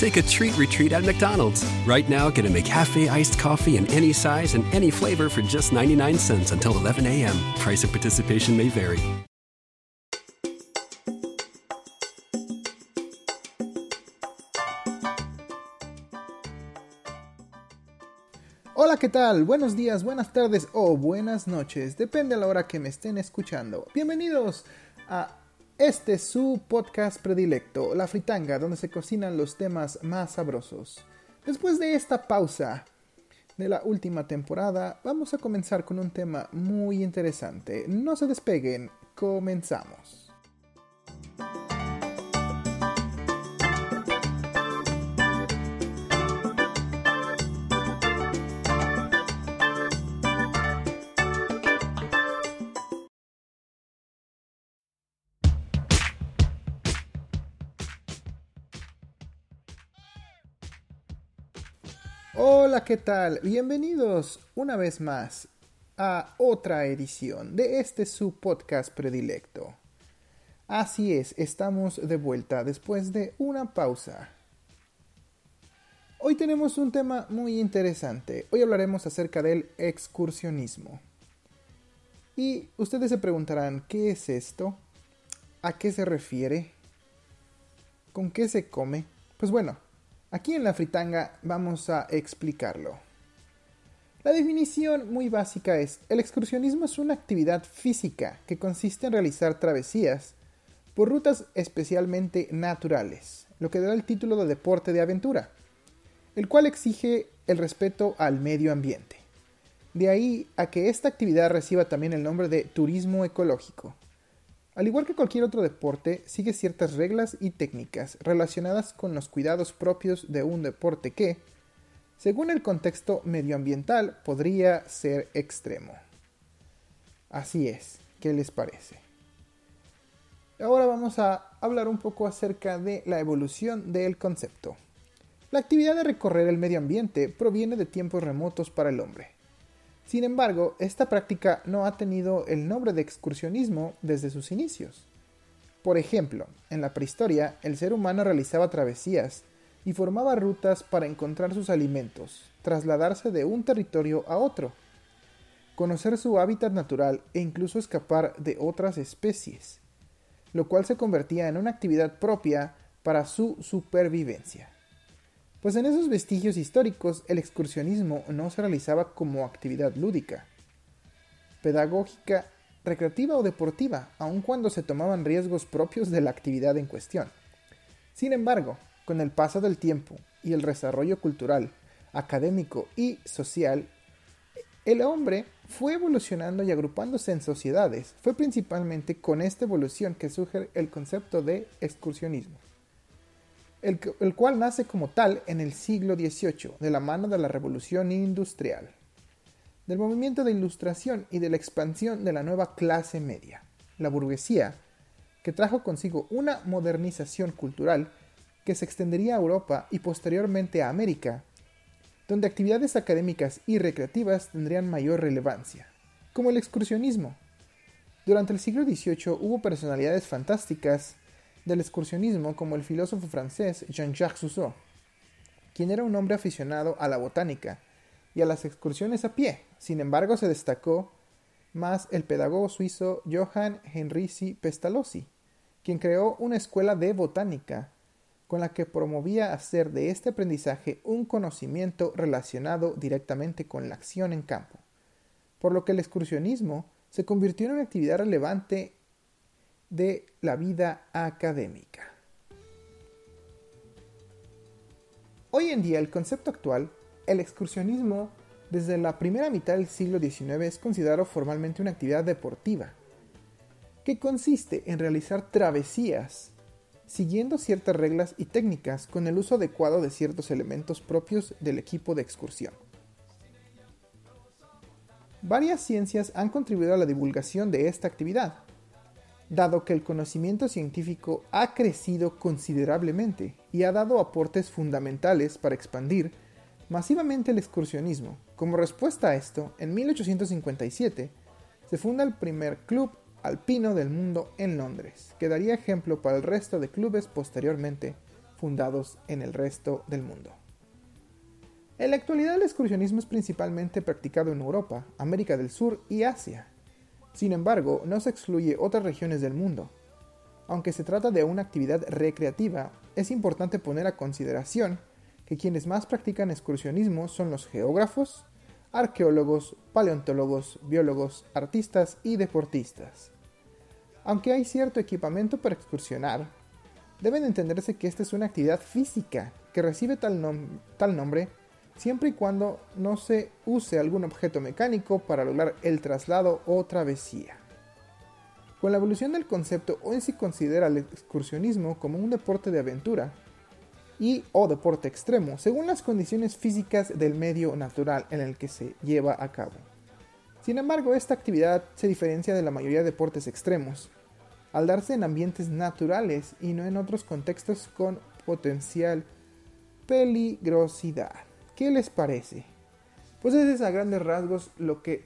Take a treat retreat at McDonald's. Right now, get a McCafe iced coffee in any size and any flavor for just 99 cents until 11 a.m. Price of participation may vary. Hola, ¿qué tal? Buenos días, buenas tardes o buenas noches, depende a la hora que me estén escuchando. Bienvenidos a este es su podcast predilecto, La Fritanga, donde se cocinan los temas más sabrosos. Después de esta pausa de la última temporada, vamos a comenzar con un tema muy interesante. No se despeguen, comenzamos. ¿Qué tal? Bienvenidos una vez más a otra edición de este su podcast predilecto. Así es, estamos de vuelta después de una pausa. Hoy tenemos un tema muy interesante. Hoy hablaremos acerca del excursionismo. Y ustedes se preguntarán, ¿qué es esto? ¿A qué se refiere? ¿Con qué se come? Pues bueno, Aquí en la fritanga vamos a explicarlo. La definición muy básica es, el excursionismo es una actividad física que consiste en realizar travesías por rutas especialmente naturales, lo que da el título de deporte de aventura, el cual exige el respeto al medio ambiente. De ahí a que esta actividad reciba también el nombre de turismo ecológico. Al igual que cualquier otro deporte, sigue ciertas reglas y técnicas relacionadas con los cuidados propios de un deporte que, según el contexto medioambiental, podría ser extremo. Así es, ¿qué les parece? Ahora vamos a hablar un poco acerca de la evolución del concepto. La actividad de recorrer el medio ambiente proviene de tiempos remotos para el hombre sin embargo, esta práctica no ha tenido el nombre de excursionismo desde sus inicios. Por ejemplo, en la prehistoria, el ser humano realizaba travesías y formaba rutas para encontrar sus alimentos, trasladarse de un territorio a otro, conocer su hábitat natural e incluso escapar de otras especies, lo cual se convertía en una actividad propia para su supervivencia. Pues en esos vestigios históricos el excursionismo no se realizaba como actividad lúdica, pedagógica, recreativa o deportiva, aun cuando se tomaban riesgos propios de la actividad en cuestión. Sin embargo, con el paso del tiempo y el desarrollo cultural, académico y social, el hombre fue evolucionando y agrupándose en sociedades. Fue principalmente con esta evolución que surge el concepto de excursionismo el, cual nace como tal en el siglo XVIII, de la mano de la revolución industrial, del movimiento de ilustración y de la expansión de la nueva clase media, la burguesía, que trajo consigo una modernización cultural que se extendería a Europa y posteriormente a América, donde actividades académicas y recreativas tendrían mayor relevancia, como el excursionismo. Durante el siglo XVIII hubo personalidades fantásticas del excursionismo como el filósofo francés Jean-Jacques Rousseau, quien era un hombre aficionado a la botánica y a las excursiones a pie. Sin embargo, se destacó más el pedagogo suizo Johann Henrici Pestalozzi, quien creó una escuela de botánica con la que promovía hacer de este aprendizaje un conocimiento relacionado directamente con la acción en campo, por lo que el excursionismo se convirtió en una actividad relevante de la vida académica. Hoy en día el concepto actual, el excursionismo, desde la primera mitad del siglo XIX es considerado formalmente una actividad deportiva, que consiste en realizar travesías siguiendo ciertas reglas y técnicas con el uso adecuado de ciertos elementos propios del equipo de excursión. Varias ciencias han contribuido a la divulgación de esta actividad, dado que el conocimiento científico ha crecido considerablemente y ha dado aportes fundamentales para expandir masivamente el excursionismo. Como respuesta a esto, en 1857 se funda el primer club alpino del mundo en Londres, que daría ejemplo para el resto de clubes posteriormente fundados en el resto del mundo. En la actualidad el excursionismo es principalmente practicado en Europa, América del Sur y Asia. Sin embargo, no se excluye otras regiones del mundo. Aunque se trata de una actividad recreativa, es importante poner a consideración que quienes más practican excursionismo son los geógrafos, arqueólogos, paleontólogos, biólogos, artistas y deportistas. Aunque hay cierto equipamiento para excursionar, deben entenderse que esta es una actividad física que recibe tal, tal nombre siempre y cuando no se use algún objeto mecánico para lograr el traslado o travesía. Con la evolución del concepto, hoy se considera el excursionismo como un deporte de aventura y o deporte extremo, según las condiciones físicas del medio natural en el que se lleva a cabo. Sin embargo, esta actividad se diferencia de la mayoría de deportes extremos, al darse en ambientes naturales y no en otros contextos con potencial peligrosidad. ¿Qué les parece? Pues ese es a grandes rasgos lo que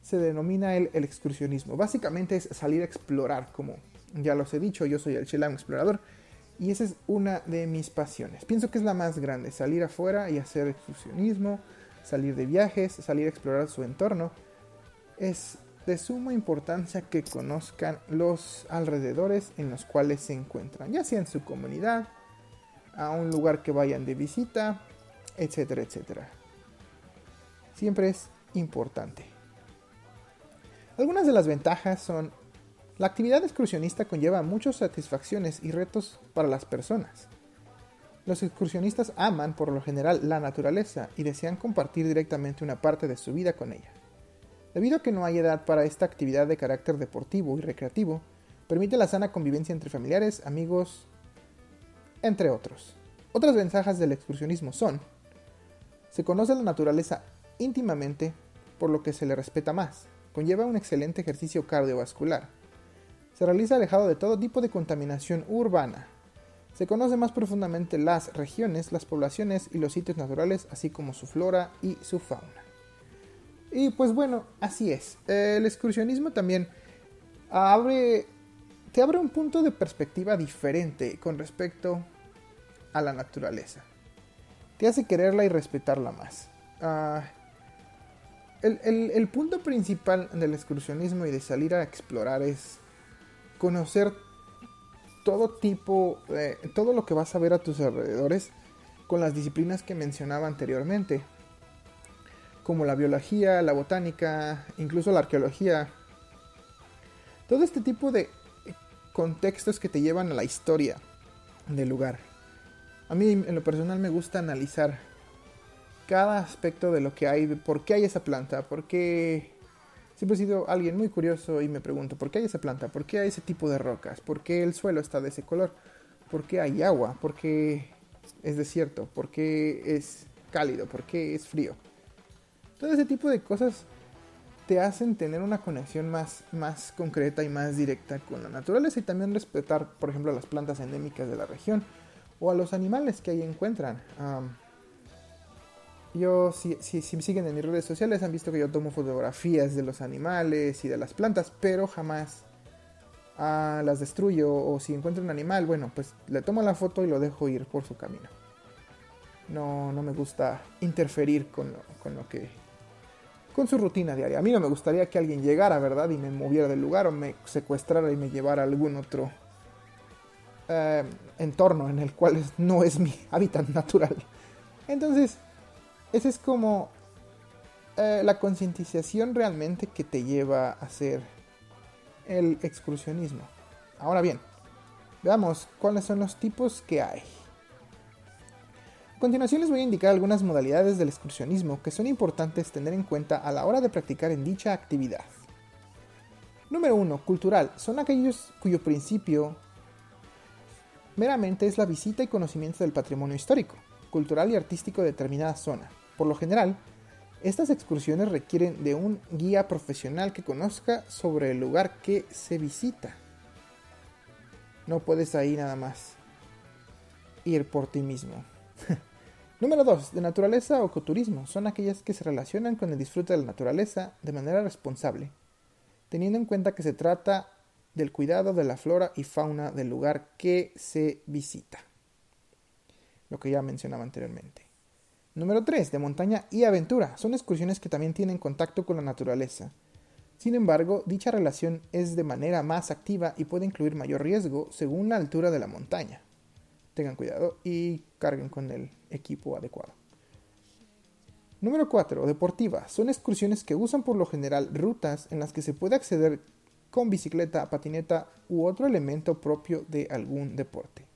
se denomina el, excursionismo. Básicamente es salir a explorar, como ya los he dicho, yo soy el Chelam explorador y esa es una de mis pasiones. Pienso que es la más grande, salir afuera y hacer excursionismo, salir de viajes, salir a explorar su entorno. Es de suma importancia que conozcan los alrededores en los cuales se encuentran, ya sea en su comunidad, a un lugar que vayan de visita, etcétera, etcétera. Siempre es importante. Algunas de las ventajas son la actividad excursionista conlleva muchas satisfacciones y retos para las personas. Los excursionistas aman por lo general la naturaleza y desean compartir directamente una parte de su vida con ella. Debido a que no hay edad para esta actividad de carácter deportivo y recreativo, permite la sana convivencia entre familiares, amigos, entre otros. Otras ventajas del excursionismo son se conoce la naturaleza íntimamente, por lo que se le respeta más. Conlleva un excelente ejercicio cardiovascular. Se realiza alejado de todo tipo de contaminación urbana. Se conoce más profundamente las regiones, las poblaciones y los sitios naturales, así como su flora y su fauna. Y pues bueno, así es. El excursionismo también abre, te abre un punto de perspectiva diferente con respecto a la naturaleza te hace quererla y respetarla más. Ah, el, punto principal del excursionismo y de salir a explorar es conocer todo tipo, todo lo que vas a ver a tus alrededores con las disciplinas que mencionaba anteriormente, como la biología, la botánica, incluso la arqueología. Todo este tipo de contextos que te llevan a la historia del lugar. A mí en lo personal me gusta analizar cada aspecto de lo que hay, por qué hay esa planta, por qué... Siempre he sido alguien muy curioso y me pregunto, ¿por qué hay esa planta? ¿Por qué hay ese tipo de rocas? ¿Por qué el suelo está de ese color? ¿Por qué hay agua? ¿Por qué es desierto? ¿Por qué es cálido? ¿Por qué es frío? Todo ese tipo de cosas te hacen tener una conexión más, más concreta y más directa con la naturaleza y también respetar, por ejemplo, las plantas endémicas de la región o a los animales que ahí encuentran. yo, si, si, me siguen en mis redes sociales, han visto que yo tomo fotografías de los animales y de las plantas, pero jamás ah, las destruyo. O si encuentro un animal, bueno, pues le tomo la foto y lo dejo ir por su camino. No, no me gusta interferir con lo, con lo que. con su rutina diaria. A mí no me gustaría que alguien llegara, ¿verdad? Y me moviera del lugar o me secuestrara y me llevara a algún otro eh, entorno en el cual no es mi hábitat natural. Entonces, esa es como eh, la concientización realmente que te lleva a hacer el excursionismo. Ahora bien, veamos cuáles son los tipos que hay. A continuación les voy a indicar algunas modalidades del excursionismo que son importantes tener en cuenta a la hora de practicar en dicha actividad. Número 1. Cultural. Son aquellos cuyo principio meramente es la visita y conocimiento del patrimonio histórico, cultural y artístico de determinada zona. Por lo general, Estas excursiones requieren de un guía profesional que conozca sobre el lugar que se visita. No puedes ahí nada más ir por ti mismo. Número 2. De naturaleza o ecoturismo. Son aquellas que se relacionan con el disfrute de la naturaleza de manera responsable, teniendo en cuenta que se trata del cuidado de la flora y fauna del lugar que se visita. Lo que ya mencionaba anteriormente. Número 3. De montaña y aventura. Son excursiones que también tienen contacto con la naturaleza. Sin embargo, dicha relación es de manera más activa y puede incluir mayor riesgo según la altura de la montaña. Tengan cuidado y carguen con el equipo adecuado. Número 4. Deportiva. Son excursiones que usan por lo general rutas en las que se puede acceder con bicicleta, patineta u otro elemento propio de algún deporte.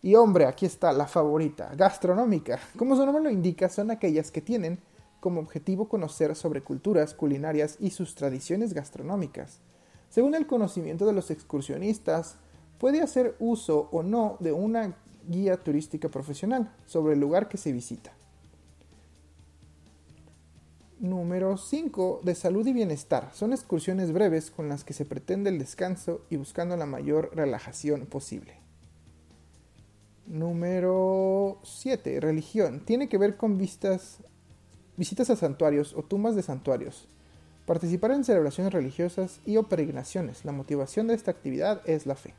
Y hombre, aquí está la favorita, gastronómica. Como su nombre lo indica, son aquellas que tienen como objetivo conocer sobre culturas culinarias y sus tradiciones gastronómicas. Según el conocimiento de los excursionistas, puede hacer uso o no de una guía turística profesional sobre el lugar que se visita. Número 5. De salud y bienestar. Son excursiones breves con las que se pretende el descanso y buscando la mayor relajación posible. Número 7. Religión. Tiene que ver con vistas, visitas a santuarios o tumbas de santuarios. Participar en celebraciones religiosas y o peregrinaciones. La motivación de esta actividad es la fe.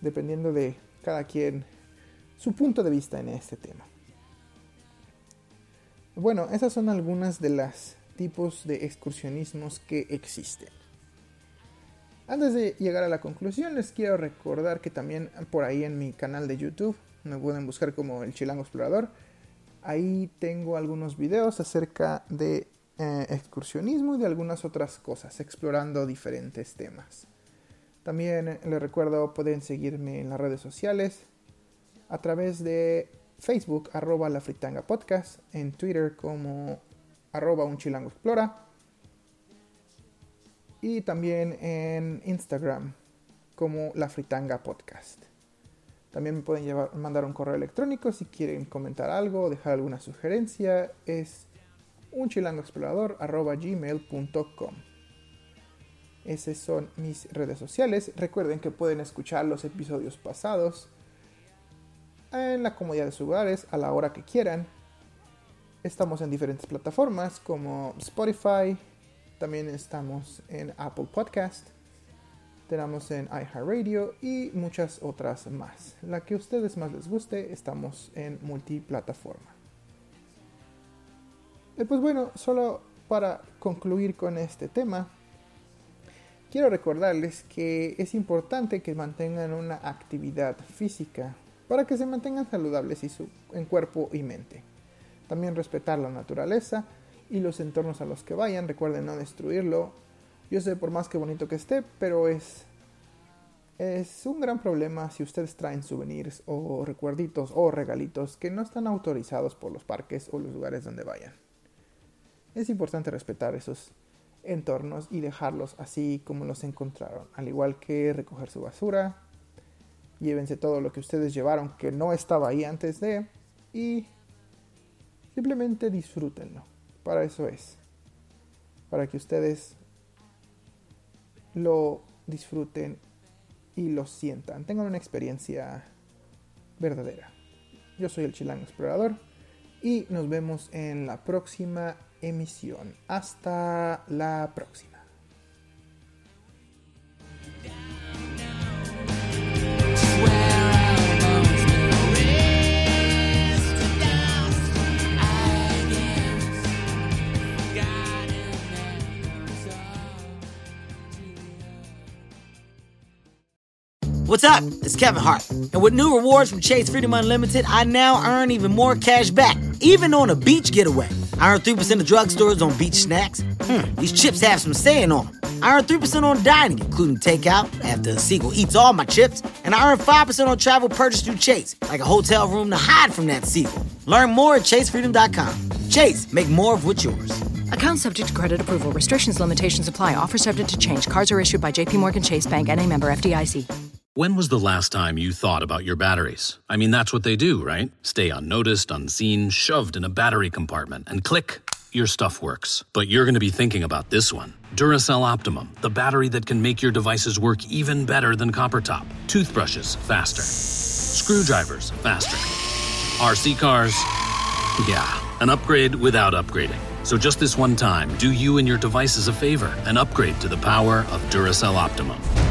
Dependiendo de cada quien su punto de vista en este tema. Bueno, esas son algunas de las tipos de excursionismos que existen. Antes de llegar a la conclusión, les quiero recordar que también por ahí en mi canal de YouTube, me pueden buscar como el Chilango Explorador, ahí tengo algunos videos acerca de eh, excursionismo y de algunas otras cosas, explorando diferentes temas. También les recuerdo, pueden seguirme en las redes sociales a través de Facebook, arroba la fritanga podcast, en Twitter como arroba un chilango explora y también en Instagram como la fritanga podcast. También me pueden llevar, mandar un correo electrónico si quieren comentar algo o dejar alguna sugerencia. Es gmail.com Esas son mis redes sociales. Recuerden que pueden escuchar los episodios pasados en la comodidad de sus hogares a la hora que quieran. Estamos en diferentes plataformas como Spotify, también estamos en Apple Podcast, tenemos en iHeartRadio y muchas otras más. La que a ustedes más les guste, estamos en multiplataforma. Y pues bueno, solo para concluir con este tema, quiero recordarles que es importante que mantengan una actividad física para que se mantengan saludables y su, en cuerpo y mente. También respetar la naturaleza y los entornos a los que vayan, recuerden no destruirlo. Yo sé por más que bonito que esté, pero es es un gran problema si ustedes traen souvenirs o recuerditos o regalitos que no están autorizados por los parques o los lugares donde vayan. Es importante respetar esos entornos y dejarlos así como los encontraron, al igual que recoger su basura, llévense todo lo que ustedes llevaron que no estaba ahí antes de y simplemente disfrútenlo. Para eso es. Para que ustedes lo disfruten y lo sientan. Tengan una experiencia verdadera. Yo soy el Chilango Explorador y nos vemos en la próxima emisión. Hasta la próxima. What's up? It's Kevin Hart. And with new rewards from Chase Freedom Unlimited, I now earn even more cash back, even on a beach getaway. I earn 3% of drugstores on beach snacks. Hmm, these chips have some saying on them. I earn 3% on dining, including takeout, after sequel eats all my chips. And I earn 5% on travel purchased through Chase, like a hotel room to hide from that sequel. Learn more at chasefreedom.com. Chase, make more of what's yours. Account subject to credit approval. Restrictions, limitations apply. Offer subject to change. Cards are issued by JPMorgan Chase Bank and a member FDIC. When was the last time you thought about your batteries? I mean, that's what they do, right? Stay unnoticed, unseen, shoved in a battery compartment, and click, your stuff works. But you're going to be thinking about this one Duracell Optimum, the battery that can make your devices work even better than copper top. Toothbrushes, faster. Screwdrivers, faster. RC cars, yeah, an upgrade without upgrading. So just this one time, do you and your devices a favor and upgrade to the power of Duracell Optimum.